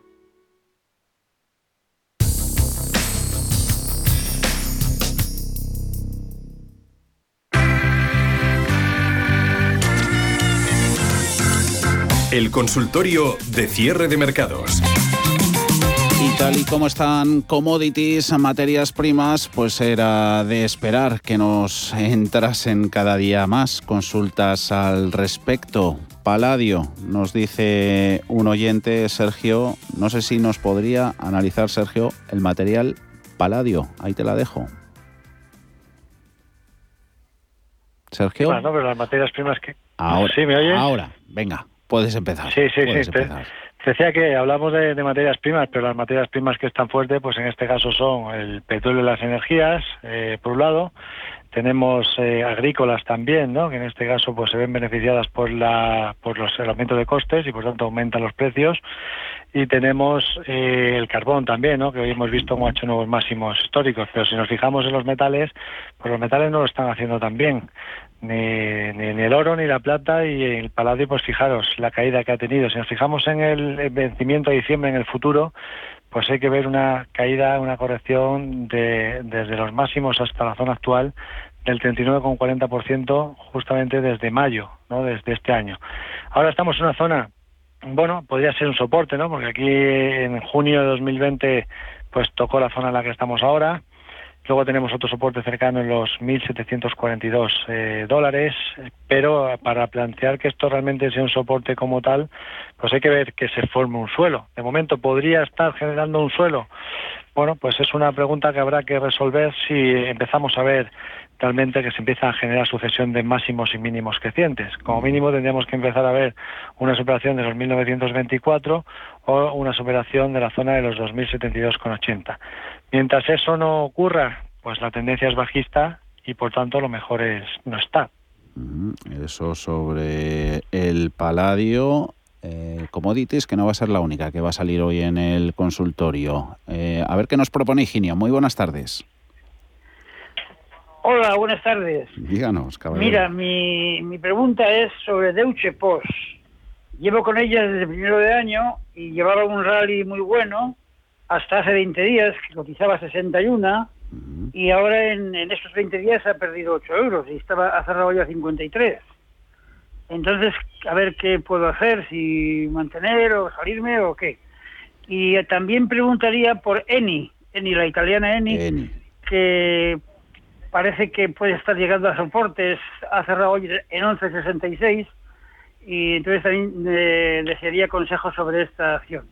El consultorio de cierre de mercados. Y tal y como están commodities, materias primas, pues era de esperar que nos entrasen cada día más consultas al respecto. Paladio, nos dice un oyente, Sergio, no sé si nos podría analizar, Sergio, el material Paladio. Ahí te la dejo. Sergio. Bueno, pero las materias primas que... Ahora, ¿Sí me oyes? Ahora, venga. Puedes empezar. Sí, sí, sí. Te, empezar. te decía que hablamos de, de, materias primas, pero las materias primas que están fuertes, pues en este caso son el petróleo y las energías, eh, por un lado. Tenemos eh, agrícolas también, ¿no? que en este caso pues se ven beneficiadas por, la, por los, el aumento de costes y por tanto aumentan los precios. Y tenemos eh, el carbón también, ¿no? que hoy hemos visto como ha hecho nuevos máximos históricos. Pero si nos fijamos en los metales, pues los metales no lo están haciendo tan bien ni, ni, el oro ni la plata y el paladio, pues fijaros la caída que ha tenido. Si nos fijamos en el vencimiento de diciembre en el futuro, pues hay que ver una caída, una corrección de, desde los máximos hasta la zona actual del 39,40% justamente desde mayo, ¿no? desde este año. Ahora estamos en una zona, bueno, podría ser un soporte, ¿no? porque aquí en junio de 2020 pues tocó la zona en la que estamos ahora, Luego tenemos otro soporte cercano en los 1.742 eh, dólares, pero para plantear que esto realmente sea un soporte como tal, pues hay que ver que se forme un suelo. De momento, ¿podría estar generando un suelo? Bueno, pues es una pregunta que habrá que resolver si empezamos a ver realmente que se empieza a generar sucesión de máximos y mínimos crecientes. Como mínimo tendríamos que empezar a ver una superación de los 1924 o una superación de la zona de los 2072,80. Mientras eso no ocurra, pues la tendencia es bajista y por tanto lo mejor es no estar. Eso sobre el paladio. Eh, commodities, que no va a ser la única que va a salir hoy en el consultorio. Eh, a ver qué nos propone Higinio. Muy buenas tardes. Hola, buenas tardes. Díganos, caballero. Mira, mi, mi pregunta es sobre Deutsche Post. Llevo con ella desde el primero de año y llevaba un rally muy bueno hasta hace 20 días, que cotizaba 61, y ahora en, en, estos 20 días ha perdido 8 euros y estaba ha cerrado ya 53. Entonces, a ver qué puedo hacer, si mantener o salirme o qué. Y también preguntaría por Eni, Eni, la italiana Eni, Eni. que parece que puede estar llegando a soportes, ha cerrado hoy en 11.66 y entonces también eh, desearía consejos sobre esta acción.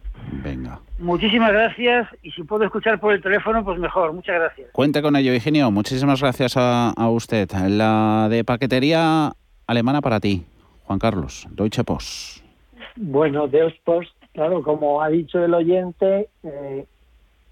Venga. Muchísimas gracias y si puedo escuchar por el teléfono, pues mejor. Muchas gracias. Cuente con ello, Eugenio. Muchísimas gracias a, a usted. La de paquetería alemana para ti, Juan Carlos, Deutsche Post. Bueno, Deutsche Post, claro, como ha dicho el oyente, eh,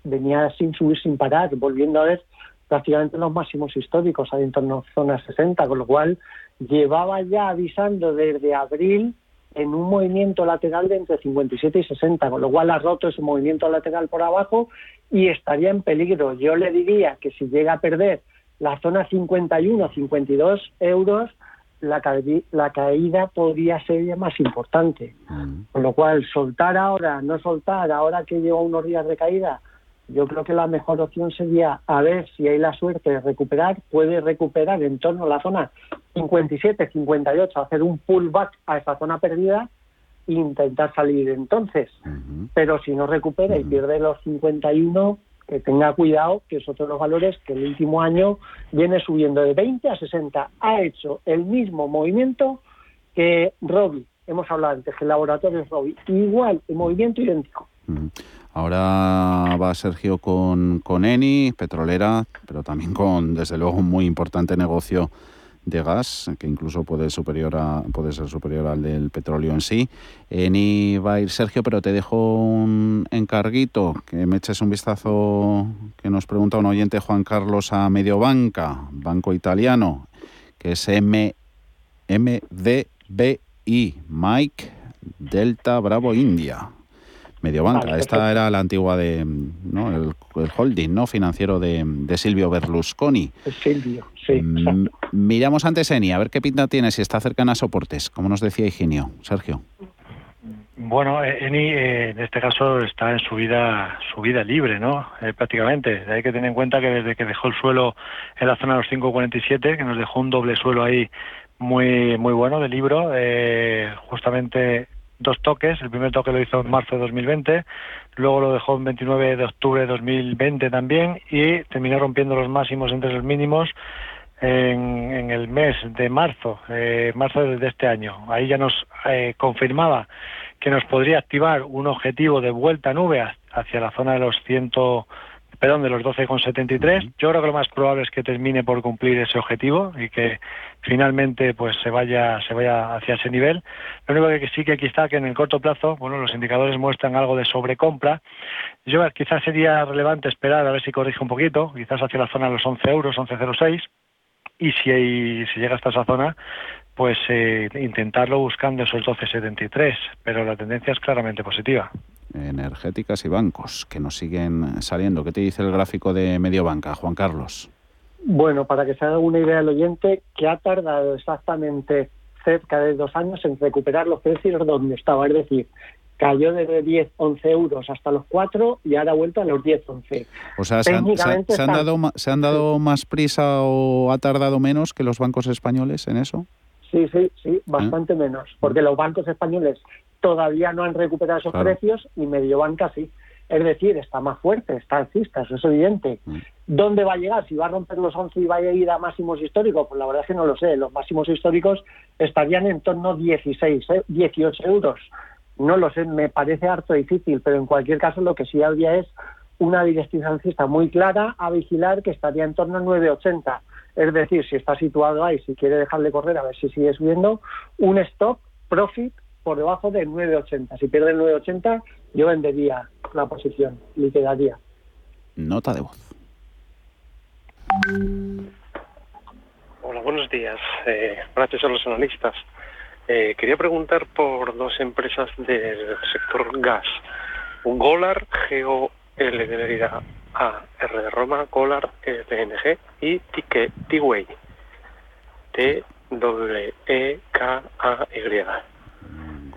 venía sin subir, sin parar, volviendo a ver prácticamente los máximos históricos, ahí en torno a zona 60, con lo cual llevaba ya avisando desde abril en un movimiento lateral de entre 57 y 60, con lo cual ha roto ese movimiento lateral por abajo y estaría en peligro. Yo le diría que si llega a perder la zona 51 52 euros, la, ca la caída podría ser ya más importante. Mm. Con lo cual, soltar ahora, no soltar, ahora que lleva unos días de caída, yo creo que la mejor opción sería a ver si hay la suerte de recuperar, puede recuperar en torno a la zona 57, 58, hacer un pullback a esa zona perdida e intentar salir entonces. Uh -huh. Pero si no recupera uh -huh. y pierde los 51, que tenga cuidado, que es otro de los valores que el último año viene subiendo de 20 a 60. Ha hecho el mismo movimiento que Robi. Hemos hablado antes que el laboratorio es Robi. Igual, el movimiento idéntico. Uh -huh. Ahora va Sergio con, con Eni, petrolera, pero también con, desde luego, un muy importante negocio de gas, que incluso puede, ser superior al del petróleo en sí. Eni va a ir Sergio, pero te dejo un encarguito, que me eches un vistazo, que nos pregunta un oyente, Juan Carlos, a Mediobanca, banco italiano, que es M, MDBI, Mike Delta Bravo India. Mediobanca, esta era la antigua de, ¿no? El, holding no financiero de, Silvio Berlusconi. Silvio, sí. Mm, miramos antes Eni, a ver qué pinta tiene, si está cercana a soportes, como nos decía Higinio. Sergio. Bueno, eh, Eni eh, en este caso está en su vida, su vida libre, ¿no? Eh, prácticamente. Hay que tener en cuenta que desde que dejó el suelo en la zona de los 5.47, que nos dejó un doble suelo ahí muy muy bueno de libro, justamente dos toques. El primer toque lo hizo en marzo de 2020, luego lo dejó el 29 de octubre de 2020 también y terminó rompiendo los máximos entre los mínimos en, en el mes de marzo, eh, marzo de este año. Ahí ya nos eh, confirmaba que nos podría activar un objetivo de vuelta nube hacia la zona de los 100 perdón, de los 12,73. Yo creo que lo más probable es que termine por cumplir ese objetivo y que finalmente pues se vaya se vaya hacia ese nivel. Lo único que sí que está que en el corto plazo, bueno, los indicadores muestran algo de sobrecompra. Yo quizás sería relevante esperar a ver si corrige un poquito, quizás hacia la zona de los 11 euros, 11,06 y si, si llega hasta esa zona, pues eh, intentarlo buscando esos 12,73, pero la tendencia es claramente positiva energéticas y bancos que nos siguen saliendo. ¿Qué te dice el gráfico de Mediobanca, Juan Carlos? Bueno, para que se haga una idea el oyente, que ha tardado exactamente cerca de dos años en recuperar los precios donde estaba, es decir, cayó desde 10, 11 euros hasta los 4 y ahora ha vuelto a los 10, 11. O sea, ¿se han, dado, ¿se han dado más prisa o ha tardado menos que los bancos españoles en eso? Sí, sí, sí, bastante menos, porque los bancos españoles todavía no han recuperado esos precios y Mediobanca sí. Es decir, está más fuerte, está alcista, eso es evidente. Mm. ¿Dónde va a llegar? Si va a romper los 11 y va a ir a máximos históricos, pues la verdad es que no lo sé. Los máximos históricos estarían en torno a 16, 18 euros. No lo sé, me parece harto difícil, pero en cualquier caso lo que sí habría es una directriz alcista muy clara a vigilar que estaría en torno a 9,80. Es decir, si está situado ahí, si quiere dejarle correr a ver si sigue subiendo, un stop profit por debajo de 9,80. Si pierde el 9,80, yo vendería la posición, liquidaría. Nota de voz. Hola, buenos días. Eh, gracias a los analistas. Eh, quería preguntar por dos empresas del sector gas. Golar, GOL de Mérida A, R de Roma, Golar, PNG y T-Way, T-W-E-K-A-Y.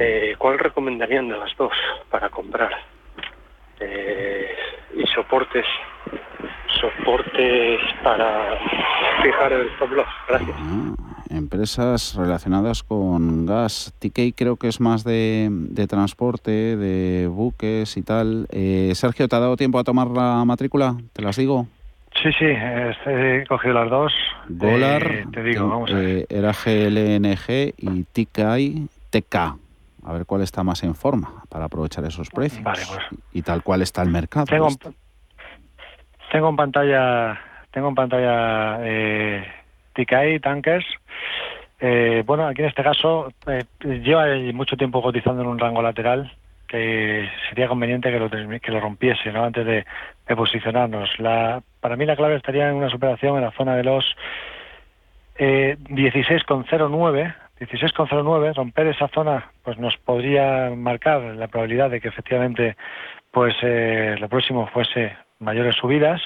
Eh, ¿Cuál recomendarían de las dos para comprar? Eh, y soportes, soportes para fijar el stop loss. Gracias. Ah, empresas relacionadas con gas. TK creo que es más de, transporte, de buques y tal. Eh, Sergio, ¿te ha dado tiempo a tomar la matrícula? ¿Te las digo? Sí, sí, he cogido las dos. Golar, te digo, vamos a ver. era GLNG y TK, TK a ver cuál está más en forma para aprovechar esos precios vale, pues. y tal cual está el mercado. Tengo, tengo en pantalla, tengo en pantalla eh, TKI Tankers. Eh, bueno, aquí en este caso eh, lleva mucho tiempo cotizando en un rango lateral que sería conveniente que lo, que lo rompiese ¿no? antes de, de posicionarnos. La, para mí la clave estaría en una superación en la zona de los eh, 16,09 16,09, romper esa zona pues nos podría marcar la probabilidad de que efectivamente pues eh, lo próximo fuese mayores subidas.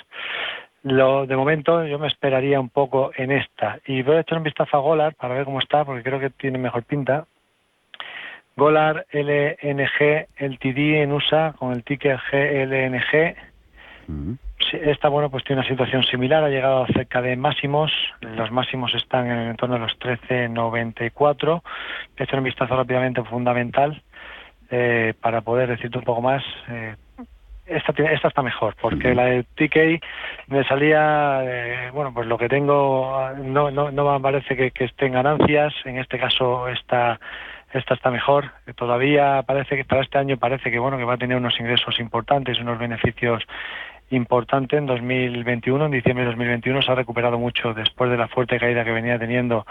Lo, de momento yo me esperaría un poco en esta. Y voy a echar un vistazo a Golar para ver cómo está, porque creo que tiene mejor pinta. Golar LNG LTD en USA con el ticket GLNG esta bueno pues tiene una situación similar, ha llegado cerca de máximos, los máximos están en, torno a los 13.94. Echar un vistazo rápidamente fundamental eh, para poder decirte un poco más. Eh, esta, esta está mejor, porque la de TK me salía, eh, bueno, pues lo que tengo no, no, no me parece que, que esté en ganancias, en este caso esta esta está mejor. Todavía parece que para este año parece que bueno que va a tener unos ingresos importantes, unos beneficios importante en 2021. En diciembre de 2021 se ha recuperado mucho después de la fuerte caída que venía teniendo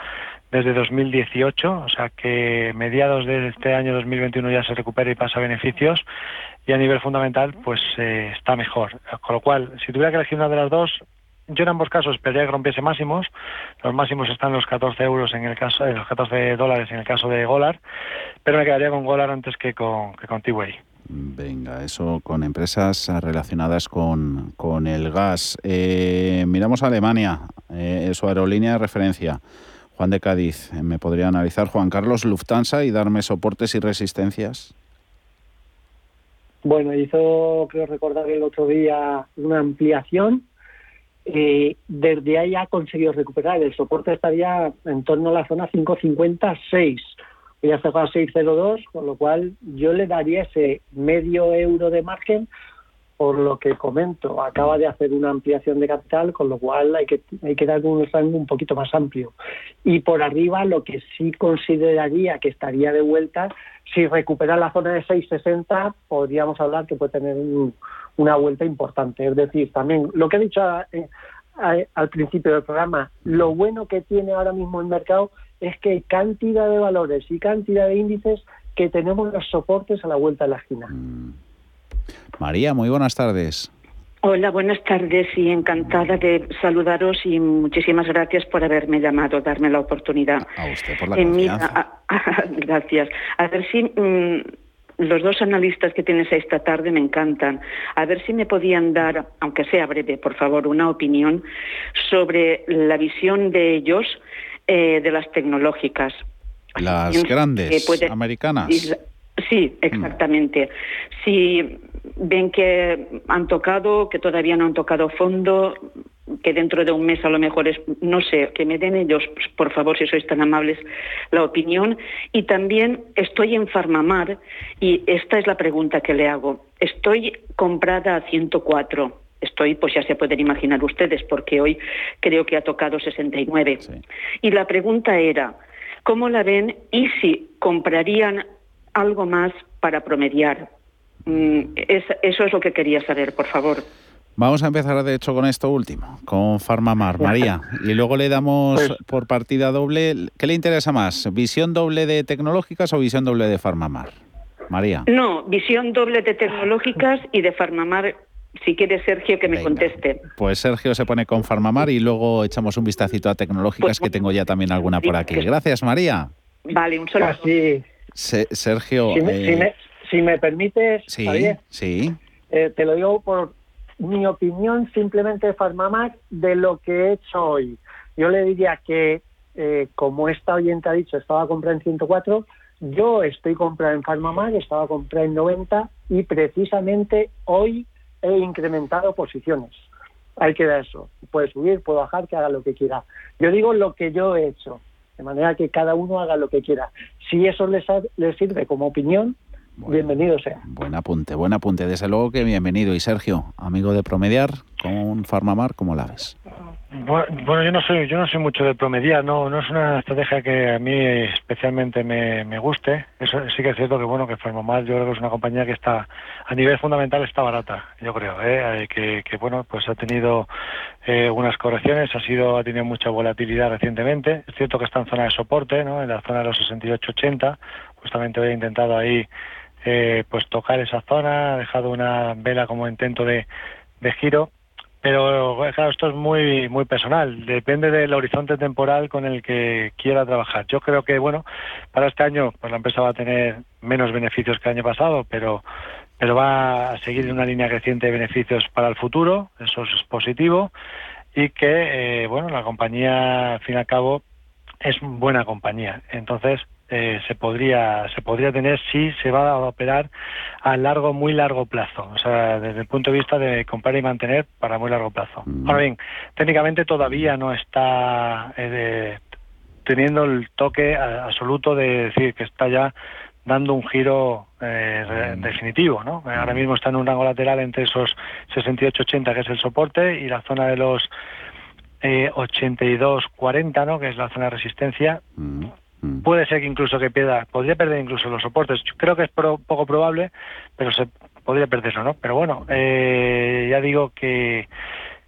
desde 2018. O sea que mediados de este año 2021 ya se recupera y pasa beneficios. Y a nivel fundamental, pues eh, está mejor. Con lo cual, si tuviera que elegir una de las dos, yo en ambos casos esperaría que rompiese máximos. Los máximos están en los 14 euros en el caso, en los 14 dólares en el caso de Golar. pero me quedaría con Golar antes que con, que con T-Way. Venga, eso con empresas relacionadas con, con el gas. Eh, miramos a Alemania, eh, su aerolínea de referencia. Juan de Cádiz, ¿me podría analizar Juan Carlos Lufthansa y darme soportes y resistencias? Bueno, hizo, creo recordar el otro día, una ampliación. Eh, desde ahí ha conseguido recuperar. El soporte estaría en torno a la zona 556 ya cerrado a 6,02, con lo cual yo le daría ese medio euro de margen por lo que comento, acaba de hacer una ampliación de capital, con lo cual hay que, hay que dar un rango un poquito más amplio. Y por arriba, lo que sí consideraría que estaría de vuelta, si recupera la zona de 6,60, podríamos hablar que puede tener una vuelta importante. Es decir, también lo que he dicho eh, al principio del programa, lo bueno que tiene ahora mismo el mercado es que hay cantidad de valores y cantidad de índices que tenemos los soportes a la vuelta de la esquina. Mm. María, muy buenas tardes. Hola, buenas tardes y encantada de saludaros y muchísimas gracias por haberme llamado, darme la oportunidad. A usted por la confianza. gracias. A ver si mm, los dos analistas que tienes esta tarde me encantan. A ver si me podían dar, aunque sea breve, por favor, una opinión sobre la visión de ellos eh, de las tecnológicas. Las grandes americanas. Sí, exactamente. Si ven que han tocado, que todavía no han tocado fondo, que dentro de un mes a lo mejor es, no sé, que me den ellos, pues, por favor, si sois tan amables, la opinión. Y también estoy en Farmamar y esta es la pregunta que le hago. Estoy comprada a 104 estoy, pues ya se pueden imaginar ustedes, porque hoy creo que ha tocado 69. Y la pregunta era, ¿cómo la ven y si comprarían algo más para promediar? Mm, eso es lo que quería saber, por favor. Vamos a empezar, de hecho, con esto último, con Farmamar. María, y luego le damos pues por partida doble. ¿Qué le interesa más? ¿Visión doble de tecnológicas o visión doble de Farmamar? María. No, visión doble de tecnológicas y de Farmamar si quiere Sergio que me conteste. Pues Sergio se pone con Farmamar y luego echamos un vistacito a tecnológicas pues que tengo ya también alguna por aquí. Gracias, María. Vale, un solo. Sergio. Eh, si me, permites, sí, sí. Eh, te lo digo por mi opinión simplemente de Farmamar de lo que he hecho hoy. Yo le diría que, eh, como esta oyente ha dicho, estaba a comprar en 104, yo estoy comprando en Farmamar, estaba a comprar en 90 y precisamente hoy he incrementado posiciones. Hay que ver eso. Puede subir, puede bajar, que haga lo que quiera. Yo digo lo que yo he hecho, de manera que cada uno haga lo que quiera. Si eso les, les sirve como opinión, bienvenido sea. Buen apunte, buen apunte. Desde luego que bienvenido. Y Sergio, amigo de Promediar, con Farmamar, ¿cómo la ves? Bueno, yo no soy yo no soy mucho de promediar, no no es una estrategia que a mí especialmente me, guste. Eso sí que es cierto que bueno que Farmamar yo creo que es una compañía que está a nivel fundamental está barata, yo creo, ¿eh? que, que bueno pues ha tenido eh, unas correcciones, ha sido ha tenido mucha volatilidad recientemente. Es cierto que está en zona de soporte, ¿no? En la zona de los 68-80, justamente hoy he intentado ahí eh, pues tocar esa zona, ha dejado una vela como intento de giro pero claro, esto es muy muy personal, depende del horizonte temporal con el que quiera trabajar. Yo creo que bueno, para este año pues la empresa va a tener menos beneficios que el año pasado, pero pero va a seguir en una línea creciente de beneficios para el futuro, eso es positivo y que eh, bueno, la compañía al fin y al cabo es buena compañía. Entonces, eh, se podría se podría tener si se va a operar a largo muy largo plazo o sea desde el punto de vista de comprar y mantener para muy largo plazo mm. ahora bien técnicamente todavía no está eh, teniendo el toque absoluto de decir que está ya dando un giro eh, mm. definitivo, ¿no? Ahora mismo está en un rango lateral entre esos 68-80 que es el soporte y la zona de los eh, 82-40, ¿no? Que es la zona de resistencia. Mm. Mm. Puede ser que incluso que pierda, podría perder incluso los soportes. creo que es poco probable, pero se podría perderlo, ¿no? Pero bueno, eh, ya digo que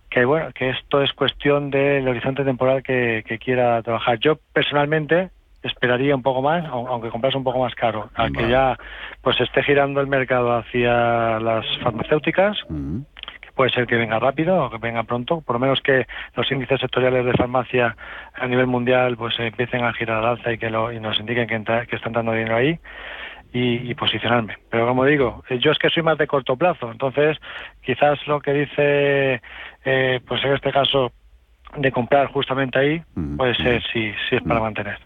que bueno que esto es cuestión del horizonte temporal que, quiera trabajar. Yo personalmente esperaría un poco más, aunque comprase un poco más caro, a que ya pues esté girando el mercado hacia las farmacéuticas. Mm puede ser que venga rápido o que venga pronto, por lo menos que los índices sectoriales de farmacia a nivel mundial pues empiecen a girar al alza y que lo, y nos indiquen que, que están dando dinero ahí. Y, posicionarme. Pero como digo, yo es que soy más de corto plazo, entonces quizás lo que dice, eh, pues en este caso, de comprar justamente ahí, mm, puede ser mm. si, si es para mm, mantener.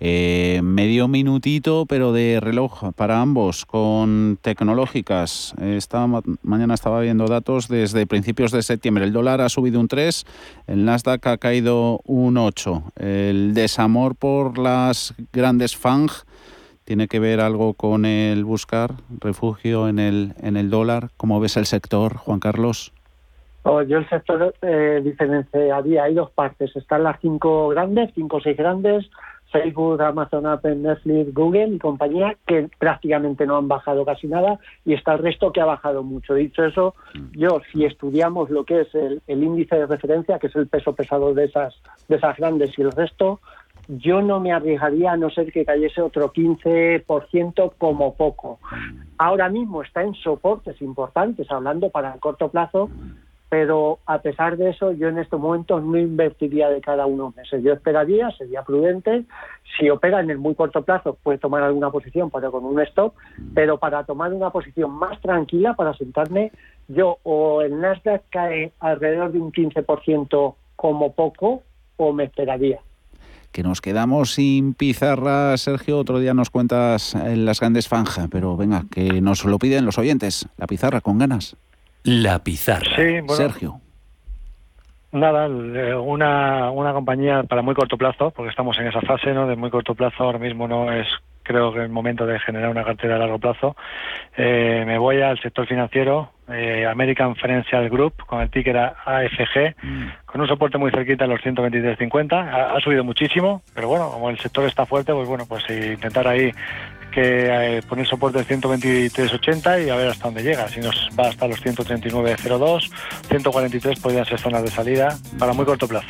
Eh, medio minutito, pero de reloj para ambos, con tecnológicas. Esta mañana estaba viendo datos desde principios de septiembre. El dólar ha subido un 3, el Nasdaq ha caído un 8. El desamor por las grandes FANG tiene que ver algo con el buscar refugio en el, en el dólar. ¿Cómo ves el sector, Juan Carlos? Oh, yo el sector eh, diferenciaría, hay dos partes. Están las cinco grandes, cinco o seis grandes, Facebook, Amazon, Apple, Netflix, Google y compañía, que prácticamente no han bajado casi nada, y está el resto que ha bajado mucho. Dicho eso, yo, si estudiamos lo que es el, índice de referencia, que es el peso pesado de esas, de esas grandes y el resto, yo no me arriesgaría a no ser que cayese otro 15% como poco. Ahora mismo está en soportes importantes, hablando para el corto plazo, pero a pesar de eso yo en estos momentos no invertiría de cada unos meses. Yo esperaría, sería prudente, si opera en el muy corto plazo puede tomar alguna posición pero con un stop, pero para tomar una posición más tranquila, para sentarme, yo o el Nasdaq cae alrededor de un 15% como poco o me esperaría que nos quedamos sin pizarra, Sergio. Otro día nos cuentas en las grandes fanjas, pero venga, que nos lo piden los oyentes. La pizarra con ganas. La pizarra. Sergio. Nada, eh, una, una compañía para muy corto plazo, porque estamos en esa fase, ¿no? De muy corto plazo, ahora mismo no es creo que el momento de generar una cartera a largo plazo. Eh, me voy al sector financiero, eh, American Financial Group, con el ticker AFG, mm. con un soporte muy cerquita a los 123.50. Ha, ha subido muchísimo, pero bueno, como el sector está fuerte, pues bueno, pues intentar ahí que eh, poner soporte de 123.80 y a ver hasta dónde llega. Si nos va hasta los 139.02, 143 podrían ser zonas de salida para muy corto plazo.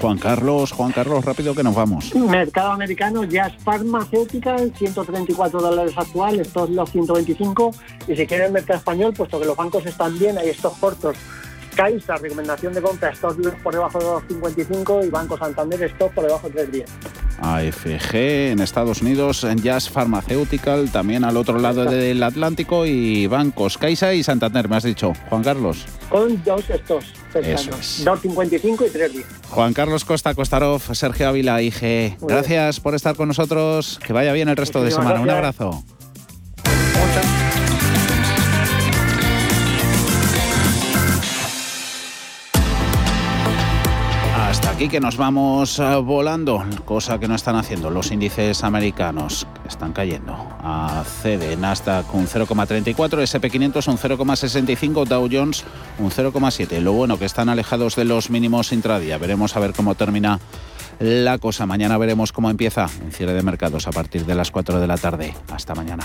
Juan Carlos, Juan Carlos, rápido que nos vamos. Mercado americano, ya es farmacéutica, 134 dólares actual, estos los 125. Y si quiere el mercado español, puesto que los bancos están bien, hay estos cortos Caixa, recomendación de compra, stop por debajo de 2,55 y Banco Santander, stop por debajo de 3,10. AFG en Estados Unidos, en Jazz Pharmaceutical, también al otro lado del Atlántico y bancos Caixa y Santander, me has dicho, Juan Carlos. Con dos estos. 2.55 y 3.10. Juan Carlos Costa Costarov, Sergio Ávila, IG. gracias por estar con nosotros. Que vaya bien el resto de semana. Un abrazo. Aquí que nos vamos eh, volando, cosa que no están haciendo los índices americanos, están cayendo. A CD, Nasdaq un 0,34, SP500 un 0,65, Dow Jones un 0,7. Lo bueno que están alejados de los mínimos intradía. Veremos a ver cómo termina la cosa. Mañana veremos cómo empieza en cierre de mercados a partir de las 4 de la tarde. Hasta mañana.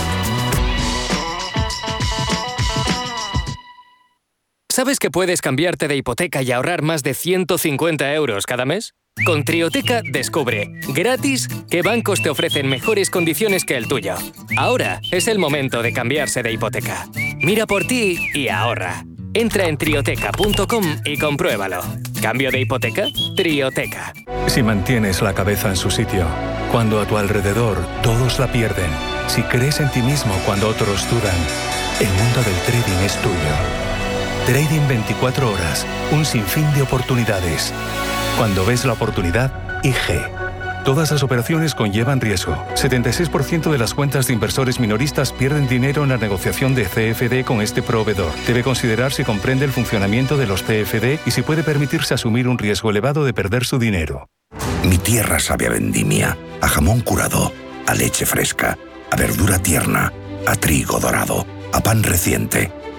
¿Sabes que puedes cambiarte de hipoteca y ahorrar más de 150 euros cada mes? Con Trioteca descubre, gratis, qué bancos te ofrecen mejores condiciones que el tuyo. Ahora es el momento de cambiarse de hipoteca. Mira por ti y ahorra. Entra en trioteca.com y compruébalo. ¿Cambio de hipoteca? Trioteca. Si mantienes la cabeza en su sitio, cuando a tu alrededor todos la pierden, si crees en ti mismo cuando otros dudan, el mundo del trading es tuyo. Trading 24 horas, un sinfín de oportunidades. Cuando ves la oportunidad, IG. Todas las operaciones conllevan riesgo. 76% de las cuentas de inversores minoristas pierden dinero en la negociación de CFD con este proveedor. Debe considerar si comprende el funcionamiento de los CFD y si puede permitirse asumir un riesgo elevado de perder su dinero. Mi tierra sabe a vendimia, a jamón curado, a leche fresca, a verdura tierna, a trigo dorado, a pan reciente,